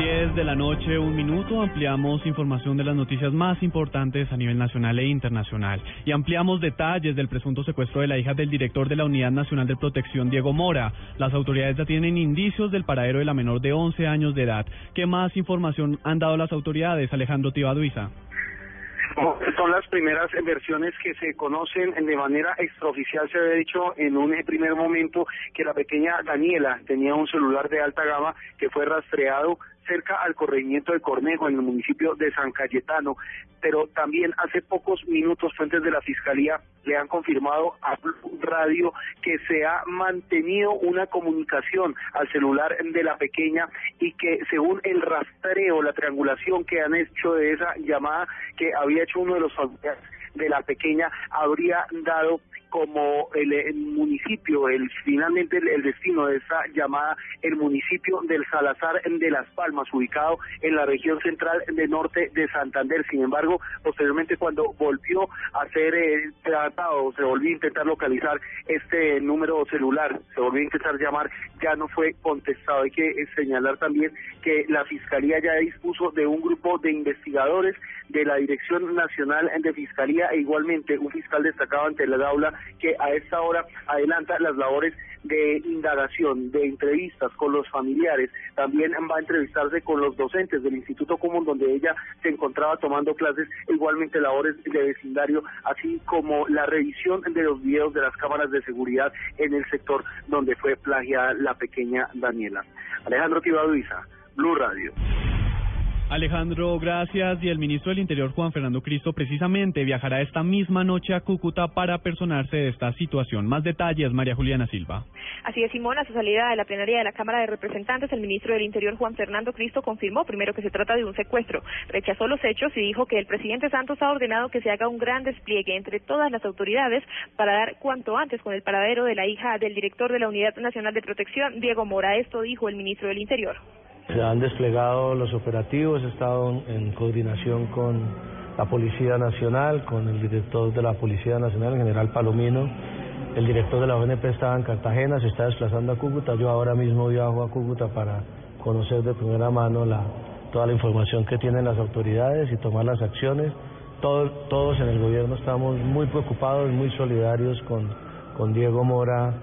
10 de la noche, un minuto, ampliamos información de las noticias más importantes a nivel nacional e internacional y ampliamos detalles del presunto secuestro de la hija del director de la Unidad Nacional de Protección, Diego Mora. Las autoridades ya tienen indicios del paradero de la menor de 11 años de edad. ¿Qué más información han dado las autoridades, Alejandro Tibaduiza? Son las primeras versiones que se conocen de manera extraoficial. Se había dicho en un primer momento que la pequeña Daniela tenía un celular de alta gama que fue rastreado cerca al corregimiento de Cornejo, en el municipio de San Cayetano, pero también hace pocos minutos fuentes de la Fiscalía le han confirmado a Radio que se ha mantenido una comunicación al celular de la pequeña y que según el rastreo, la triangulación que han hecho de esa llamada que había hecho uno de los familiares de la pequeña habría dado como el, municipio, el finalmente el, destino de esa llamada, el municipio del Salazar de Las Palmas, ubicado en la región central de norte de Santander. Sin embargo, posteriormente cuando volvió a ser eh, tratado, se volvió a intentar localizar este número celular, se volvió a intentar llamar, ya no fue contestado. Hay que eh, señalar también que la Fiscalía ya dispuso de un grupo de investigadores de la Dirección Nacional de Fiscalía e igualmente un fiscal destacado ante la aula que a esta hora adelanta las labores de indagación, de entrevistas con los familiares. También va a entrevistarse con los docentes del Instituto Común donde ella se encontraba tomando clases, igualmente labores de vecindario, así como la revisión de los videos de las cámaras de seguridad en el sector donde fue plagiada la pequeña Daniela. Alejandro Tibaduiza, Blue Radio. Alejandro, gracias. Y el ministro del Interior, Juan Fernando Cristo, precisamente viajará esta misma noche a Cúcuta para personarse de esta situación. Más detalles, María Juliana Silva. Así es, Simón, a su salida de la plenaria de la Cámara de Representantes, el ministro del Interior, Juan Fernando Cristo, confirmó primero que se trata de un secuestro, rechazó los hechos y dijo que el presidente Santos ha ordenado que se haga un gran despliegue entre todas las autoridades para dar cuanto antes con el paradero de la hija del director de la Unidad Nacional de Protección, Diego Mora. Esto dijo el ministro del Interior. Se han desplegado los operativos, he estado en coordinación con la Policía Nacional, con el director de la Policía Nacional, el general Palomino. El director de la ONP estaba en Cartagena, se está desplazando a Cúcuta. Yo ahora mismo viajo a Cúcuta para conocer de primera mano toda la información que tienen las autoridades y tomar las acciones. Todos, todos en el gobierno estamos muy preocupados, muy solidarios con, con Diego Mora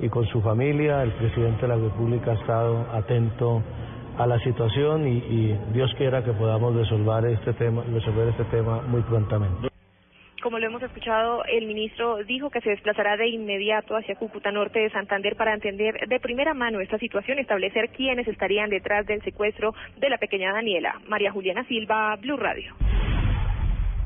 y con su familia. El presidente de la República ha estado atento a la situación y, Dios quiera que podamos resolver este tema, resolver este tema muy prontamente. Como lo hemos escuchado, el ministro dijo que se desplazará de inmediato hacia Cúcuta Norte de Santander para entender de primera mano esta situación, establecer quiénes estarían detrás del secuestro de la pequeña Daniela. María Juliana Silva, Blue Radio.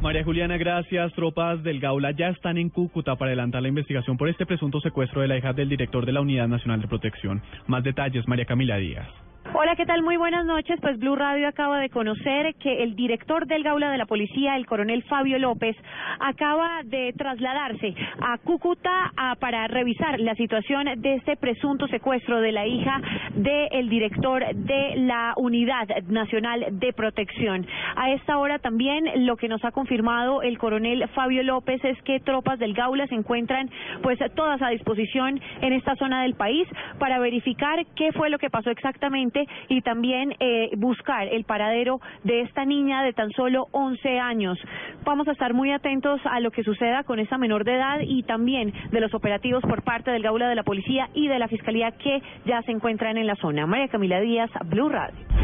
María Juliana, gracias. Tropas del Gaula ya están en Cúcuta para adelantar la investigación por este presunto secuestro de la hija del director de la Unidad Nacional de Protección. Más detalles, María Camila Díaz. Hola, ¿qué tal? Muy buenas noches. Pues Blue Radio acaba de conocer que el director del Gaula de la Policía, el coronel Fabio López, acaba de trasladarse a Cúcuta para revisar la situación de este presunto secuestro de la hija del director de la Unidad Nacional de Protección. A esta hora también lo que nos ha confirmado el coronel Fabio López es que tropas del Gaula se encuentran pues todas a disposición en esta zona del país para verificar qué fue lo que pasó exactamente y también eh, buscar el paradero de esta niña de tan solo 11 años. Vamos a estar muy atentos a lo que suceda con esa menor de edad y también de los operativos por parte del Gaula de la Policía y de la Fiscalía que ya se encuentran en la zona. María Camila Díaz, Blue Radio.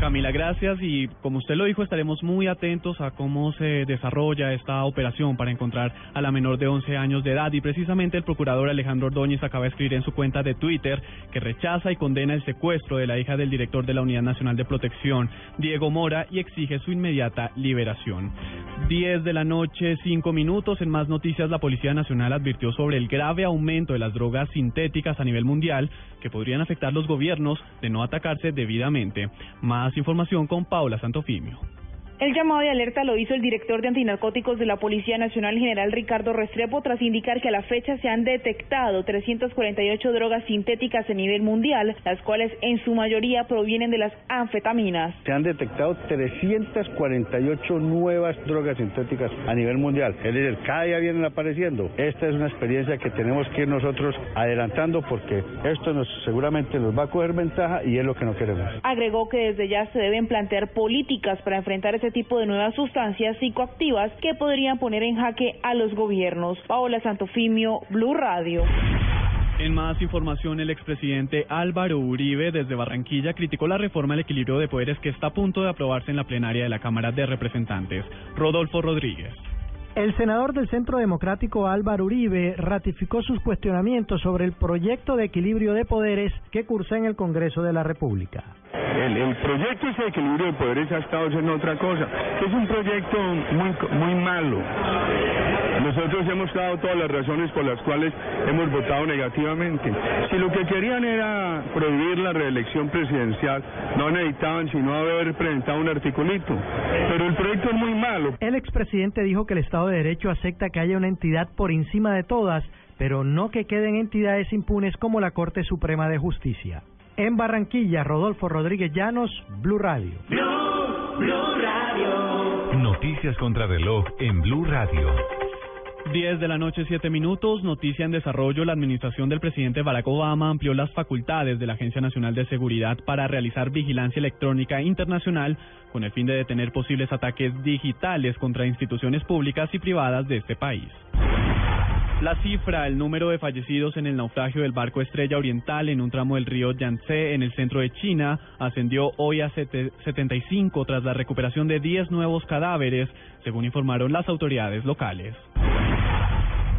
Camila, gracias y como usted lo dijo, estaremos muy atentos a cómo se desarrolla esta operación para encontrar a la menor de 11 años de edad y precisamente el procurador Alejandro Ordóñez acaba de escribir en su cuenta de Twitter que rechaza y condena el secuestro de la hija del director de la Unidad Nacional de Protección, Diego Mora, y exige su inmediata liberación. 10 de la noche, 5 minutos. En más noticias, la Policía Nacional advirtió sobre el grave aumento de las drogas sintéticas a nivel mundial que podrían afectar los gobiernos de no atacarse debidamente. Más información con Paula Santofimio. El llamado de alerta lo hizo el director de antinarcóticos de la Policía Nacional General Ricardo Restrepo tras indicar que a la fecha se han detectado 348 drogas sintéticas a nivel mundial, las cuales en su mayoría provienen de las anfetaminas. Se han detectado 348 nuevas drogas sintéticas a nivel mundial. Es decir, cada día vienen apareciendo. Esta es una experiencia que tenemos que ir nosotros adelantando porque esto nos seguramente nos va a coger ventaja y es lo que no queremos. Agregó que desde ya se deben plantear políticas para enfrentar ese tipo de nuevas sustancias psicoactivas que podrían poner en jaque a los gobiernos. Paola Santofimio, Blue Radio. En más información, el expresidente Álvaro Uribe desde Barranquilla criticó la reforma al equilibrio de poderes que está a punto de aprobarse en la plenaria de la Cámara de Representantes. Rodolfo Rodríguez. El senador del Centro Democrático Álvaro Uribe ratificó sus cuestionamientos sobre el proyecto de equilibrio de poderes que cursa en el Congreso de la República. El, el proyecto ese de equilibrio de poderes ha estado haciendo otra cosa. Es un proyecto muy, muy malo. Nosotros hemos dado todas las razones por las cuales hemos votado negativamente. Si lo que querían era prohibir la reelección presidencial, no necesitaban sino haber presentado un articulito. Pero el proyecto es muy malo. El expresidente dijo que el Estado de Derecho acepta que haya una entidad por encima de todas, pero no que queden entidades impunes como la Corte Suprema de Justicia. En Barranquilla, Rodolfo Rodríguez Llanos, Blue Radio. Blue, Blue Radio. Noticias contra reloj en Blue Radio. 10 de la noche, 7 minutos. Noticia en desarrollo. La administración del presidente Barack Obama amplió las facultades de la Agencia Nacional de Seguridad para realizar vigilancia electrónica internacional con el fin de detener posibles ataques digitales contra instituciones públicas y privadas de este país. La cifra, el número de fallecidos en el naufragio del barco Estrella Oriental en un tramo del río Yangtze en el centro de China ascendió hoy a 75 tras la recuperación de 10 nuevos cadáveres, según informaron las autoridades locales.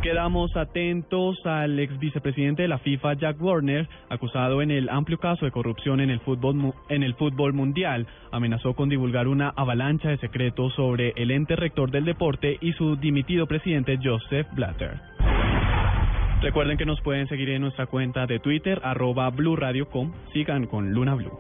Quedamos atentos al ex vicepresidente de la FIFA, Jack Warner, acusado en el amplio caso de corrupción en el fútbol, en el fútbol mundial. Amenazó con divulgar una avalancha de secretos sobre el ente rector del deporte y su dimitido presidente Joseph Blatter. Recuerden que nos pueden seguir en nuestra cuenta de Twitter, arroba Blue Radio Com. Sigan con Luna Blue.